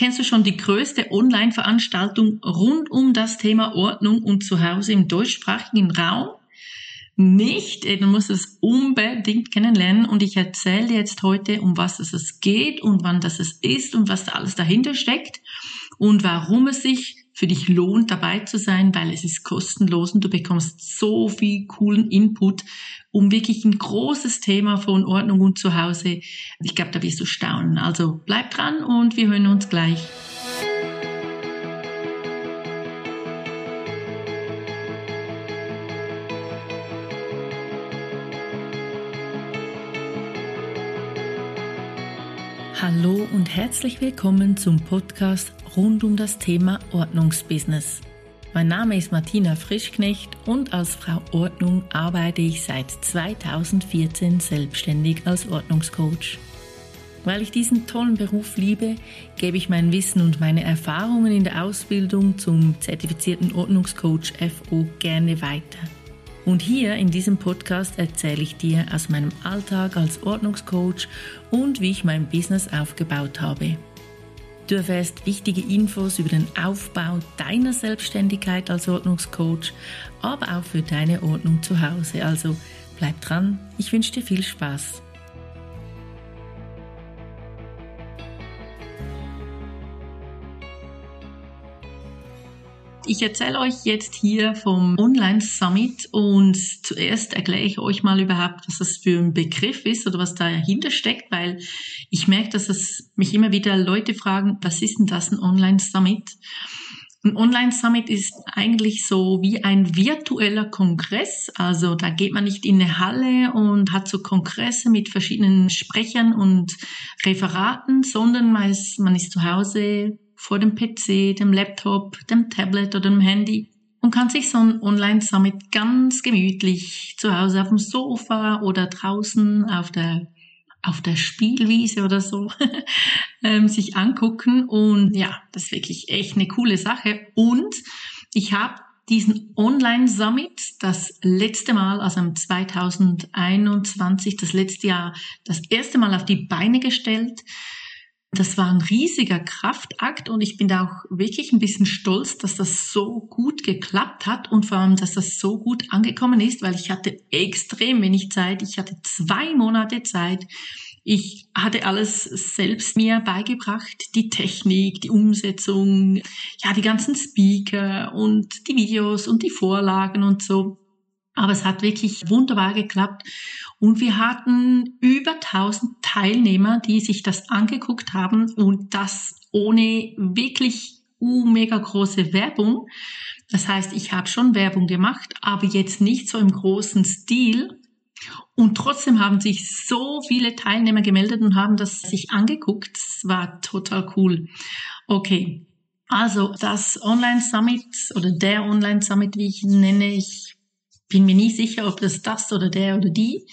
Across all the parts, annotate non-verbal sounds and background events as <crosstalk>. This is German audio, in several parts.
Kennst du schon die größte Online-Veranstaltung rund um das Thema Ordnung und Zuhause im deutschsprachigen Raum? Nicht, du musst es unbedingt kennenlernen und ich erzähle jetzt heute, um was es geht und wann das es ist und was da alles dahinter steckt und warum es sich für dich lohnt, dabei zu sein, weil es ist kostenlos und du bekommst so viel coolen Input, um wirklich ein großes Thema von Ordnung und Zuhause. Ich glaube, da wirst du staunen. Also bleib dran und wir hören uns gleich. Hallo und herzlich willkommen zum Podcast rund um das Thema Ordnungsbusiness. Mein Name ist Martina Frischknecht und als Frau Ordnung arbeite ich seit 2014 selbstständig als Ordnungscoach. Weil ich diesen tollen Beruf liebe, gebe ich mein Wissen und meine Erfahrungen in der Ausbildung zum zertifizierten Ordnungscoach FO gerne weiter. Und hier in diesem Podcast erzähle ich dir aus meinem Alltag als Ordnungscoach und wie ich mein Business aufgebaut habe. Du erfährst wichtige Infos über den Aufbau deiner Selbstständigkeit als Ordnungscoach, aber auch für deine Ordnung zu Hause. Also bleib dran, ich wünsche dir viel Spaß. Ich erzähle euch jetzt hier vom Online Summit und zuerst erkläre ich euch mal überhaupt, was das für ein Begriff ist oder was dahinter steckt, weil ich merke, dass es mich immer wieder Leute fragen, was ist denn das ein Online Summit? Ein Online Summit ist eigentlich so wie ein virtueller Kongress. Also da geht man nicht in eine Halle und hat so Kongresse mit verschiedenen Sprechern und Referaten, sondern man ist, man ist zu Hause vor dem PC, dem Laptop, dem Tablet oder dem Handy und kann sich so ein Online-Summit ganz gemütlich zu Hause auf dem Sofa oder draußen auf der auf der Spielwiese oder so <laughs> ähm, sich angucken und ja, das ist wirklich echt eine coole Sache und ich habe diesen Online-Summit das letzte Mal, also im 2021, das letzte Jahr, das erste Mal auf die Beine gestellt. Das war ein riesiger Kraftakt und ich bin da auch wirklich ein bisschen stolz, dass das so gut geklappt hat und vor allem, dass das so gut angekommen ist, weil ich hatte extrem wenig Zeit. Ich hatte zwei Monate Zeit. Ich hatte alles selbst mir beigebracht, die Technik, die Umsetzung, ja, die ganzen Speaker und die Videos und die Vorlagen und so. Aber es hat wirklich wunderbar geklappt. Und wir hatten über 1000 Teilnehmer, die sich das angeguckt haben und das ohne wirklich uh, mega große Werbung. Das heißt, ich habe schon Werbung gemacht, aber jetzt nicht so im großen Stil. Und trotzdem haben sich so viele Teilnehmer gemeldet und haben das sich angeguckt. Das war total cool. Okay. Also das Online Summit oder der Online Summit, wie ich ihn nenne, ich bin mir nie sicher, ob das das oder der oder die.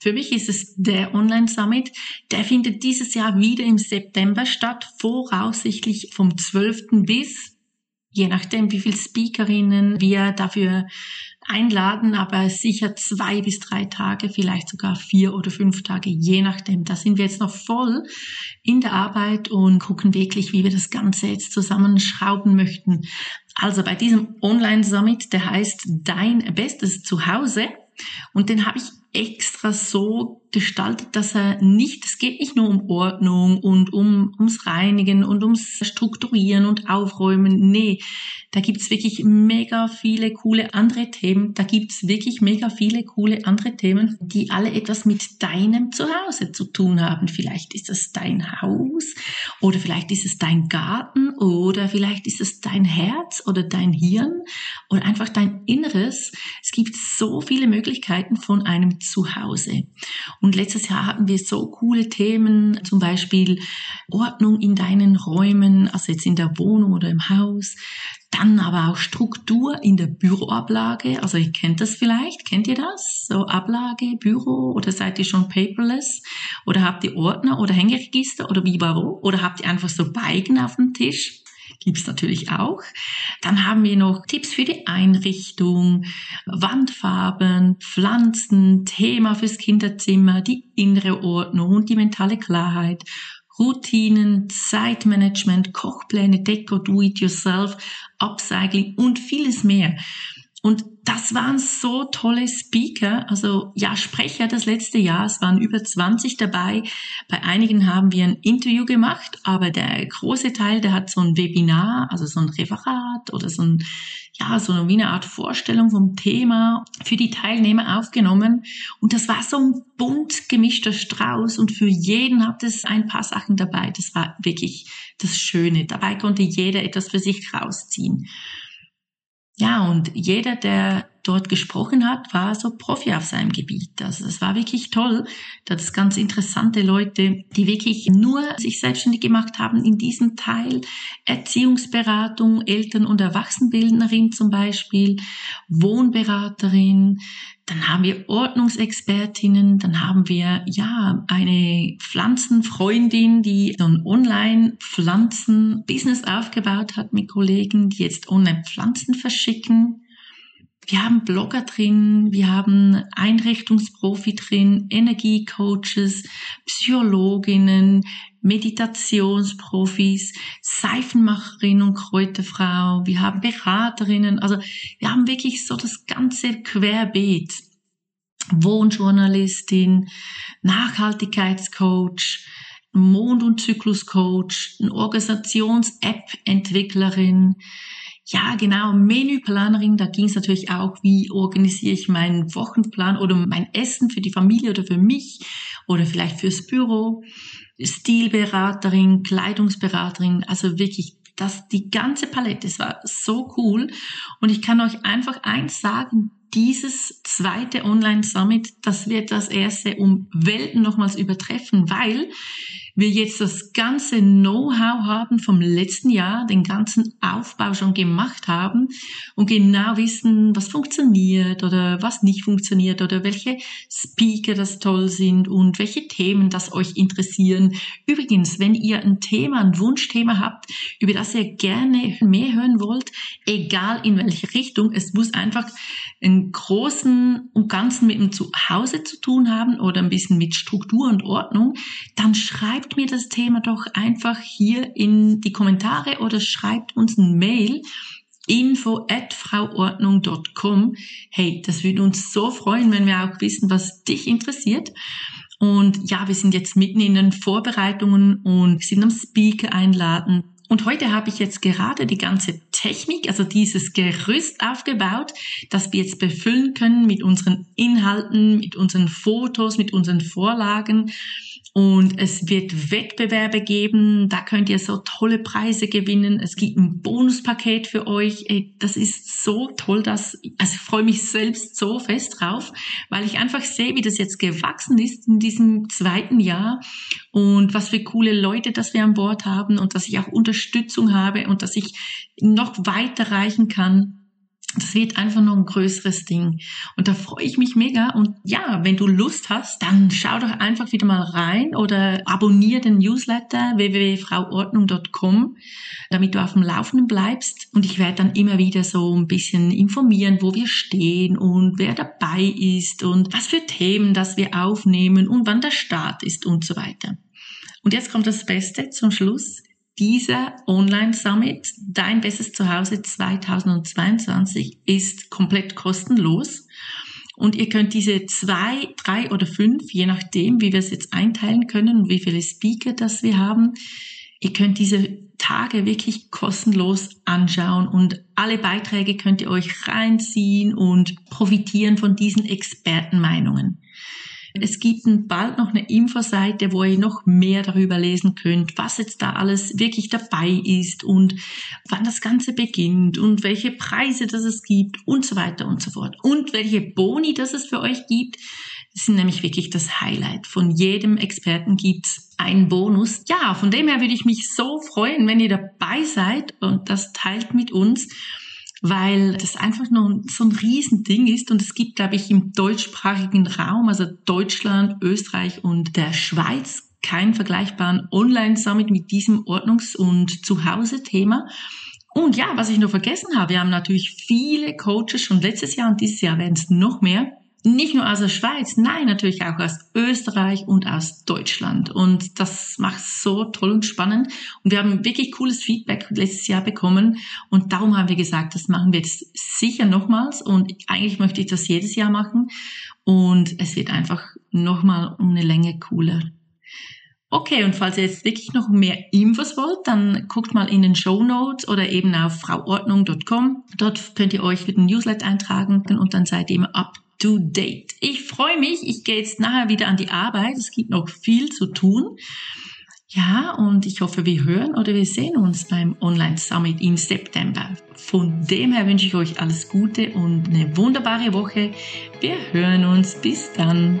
Für mich ist es der Online Summit. Der findet dieses Jahr wieder im September statt, voraussichtlich vom 12. bis, je nachdem, wie viele Speakerinnen wir dafür einladen, aber sicher zwei bis drei Tage, vielleicht sogar vier oder fünf Tage, je nachdem. Da sind wir jetzt noch voll in der Arbeit und gucken wirklich, wie wir das Ganze jetzt zusammenschrauben möchten. Also bei diesem Online-Summit, der heißt Dein bestes Zuhause. Und den habe ich extra so gestaltet, dass er nicht, es geht nicht nur um Ordnung und um, ums Reinigen und ums Strukturieren und Aufräumen. Nee, da gibt's wirklich mega viele coole andere Themen. Da gibt's wirklich mega viele coole andere Themen, die alle etwas mit deinem Zuhause zu tun haben. Vielleicht ist das dein Haus oder vielleicht ist es dein Garten oder vielleicht ist es dein Herz oder dein Hirn oder einfach dein Inneres. Es gibt so viele Möglichkeiten von einem Zuhause. Und letztes Jahr hatten wir so coole Themen, zum Beispiel Ordnung in deinen Räumen, also jetzt in der Wohnung oder im Haus. Dann aber auch Struktur in der Büroablage. Also ihr kennt das vielleicht, kennt ihr das? So Ablage, Büro oder seid ihr schon paperless? Oder habt ihr Ordner oder Hängeregister oder wie warum? Oder habt ihr einfach so Beigen auf dem Tisch? Gibt's natürlich auch. Dann haben wir noch Tipps für die Einrichtung, Wandfarben, Pflanzen, Thema fürs Kinderzimmer, die innere Ordnung und die mentale Klarheit, Routinen, Zeitmanagement, Kochpläne, Deko, Do-it-yourself, Upcycling und vieles mehr. Und das waren so tolle Speaker, also ja, Sprecher das letzte Jahr. Es waren über 20 dabei. Bei einigen haben wir ein Interview gemacht, aber der große Teil, der hat so ein Webinar, also so ein Referat oder so ein, ja, so eine, wie eine Art Vorstellung vom Thema für die Teilnehmer aufgenommen. Und das war so ein bunt gemischter Strauß und für jeden hat es ein paar Sachen dabei. Das war wirklich das Schöne. Dabei konnte jeder etwas für sich rausziehen. Ja, und jeder, der dort gesprochen hat, war so Profi auf seinem Gebiet. Also es war wirklich toll. Da es ganz interessante Leute, die wirklich nur sich selbstständig gemacht haben in diesem Teil. Erziehungsberatung, Eltern- und Erwachsenenbildnerin zum Beispiel, Wohnberaterin, dann haben wir Ordnungsexpertinnen, dann haben wir ja eine Pflanzenfreundin, die so ein Online-Pflanzen-Business aufgebaut hat mit Kollegen, die jetzt Online-Pflanzen verschicken. Wir haben Blogger drin, wir haben Einrichtungsprofi drin, Energiecoaches, Psychologinnen, Meditationsprofis, Seifenmacherin und Kräuterfrau, wir haben Beraterinnen, also wir haben wirklich so das ganze Querbeet. Wohnjournalistin, Nachhaltigkeitscoach, Mond- und Zykluscoach, eine Organisations-App-Entwicklerin, ja, genau, Menüplanerin, da ging es natürlich auch, wie organisiere ich meinen Wochenplan oder mein Essen für die Familie oder für mich oder vielleicht fürs Büro. Stilberaterin, Kleidungsberaterin, also wirklich das, die ganze Palette, es war so cool. Und ich kann euch einfach eins sagen, dieses zweite Online Summit, das wird das erste um Welten nochmals übertreffen, weil wir jetzt das ganze Know-how haben vom letzten Jahr, den ganzen Aufbau schon gemacht haben und genau wissen, was funktioniert oder was nicht funktioniert oder welche Speaker das toll sind und welche Themen das euch interessieren. Übrigens, wenn ihr ein Thema, ein Wunschthema habt, über das ihr gerne mehr hören wollt, egal in welche Richtung, es muss einfach einen großen und ganzen mit dem Zuhause zu tun haben oder ein bisschen mit Struktur und Ordnung, dann schreibt mir das Thema doch einfach hier in die Kommentare oder schreibt uns ein Mail info at frauordnung.com. Hey, das würde uns so freuen, wenn wir auch wissen, was dich interessiert. Und ja, wir sind jetzt mitten in den Vorbereitungen und sind am Speaker einladen. Und heute habe ich jetzt gerade die ganze Technik, also dieses Gerüst aufgebaut, das wir jetzt befüllen können mit unseren Inhalten, mit unseren Fotos, mit unseren Vorlagen. Und es wird Wettbewerbe geben, da könnt ihr so tolle Preise gewinnen. Es gibt ein Bonuspaket für euch. Das ist so toll, dass, also ich freue mich selbst so fest drauf, weil ich einfach sehe, wie das jetzt gewachsen ist in diesem zweiten Jahr und was für coole Leute, dass wir an Bord haben und dass ich auch Unterstützung habe und dass ich noch weiter reichen kann das wird einfach noch ein größeres Ding. Und da freue ich mich mega. Und ja, wenn du Lust hast, dann schau doch einfach wieder mal rein oder abonniere den Newsletter www.frauordnung.com, damit du auf dem Laufenden bleibst. Und ich werde dann immer wieder so ein bisschen informieren, wo wir stehen und wer dabei ist und was für Themen das wir aufnehmen und wann der Start ist und so weiter. Und jetzt kommt das Beste zum Schluss dieser Online-Summit, Dein bestes Zuhause 2022, ist komplett kostenlos. Und ihr könnt diese zwei, drei oder fünf, je nachdem, wie wir es jetzt einteilen können und wie viele Speaker das wir haben, ihr könnt diese Tage wirklich kostenlos anschauen und alle Beiträge könnt ihr euch reinziehen und profitieren von diesen Expertenmeinungen. Es gibt bald noch eine Infoseite, wo ihr noch mehr darüber lesen könnt, was jetzt da alles wirklich dabei ist und wann das Ganze beginnt und welche Preise das es gibt und so weiter und so fort. Und welche Boni das es für euch gibt. Das sind nämlich wirklich das Highlight. Von jedem Experten gibt's einen Bonus. Ja, von dem her würde ich mich so freuen, wenn ihr dabei seid und das teilt mit uns weil das einfach nur so ein Riesending ist und es gibt, glaube ich, im deutschsprachigen Raum, also Deutschland, Österreich und der Schweiz, keinen vergleichbaren Online-Summit mit diesem Ordnungs- und Zuhause-Thema. Und ja, was ich noch vergessen habe, wir haben natürlich viele Coaches schon letztes Jahr und dieses Jahr werden es noch mehr nicht nur aus der Schweiz, nein, natürlich auch aus Österreich und aus Deutschland. Und das macht so toll und spannend. Und wir haben wirklich cooles Feedback letztes Jahr bekommen. Und darum haben wir gesagt, das machen wir jetzt sicher nochmals. Und eigentlich möchte ich das jedes Jahr machen. Und es wird einfach nochmal um eine Länge cooler. Okay, und falls ihr jetzt wirklich noch mehr Infos wollt, dann guckt mal in den Show Notes oder eben auf frauordnung.com. Dort könnt ihr euch für den Newsletter eintragen und dann seid ihr immer up to date. Ich freue mich. Ich gehe jetzt nachher wieder an die Arbeit. Es gibt noch viel zu tun. Ja, und ich hoffe, wir hören oder wir sehen uns beim Online Summit im September. Von dem her wünsche ich euch alles Gute und eine wunderbare Woche. Wir hören uns. Bis dann.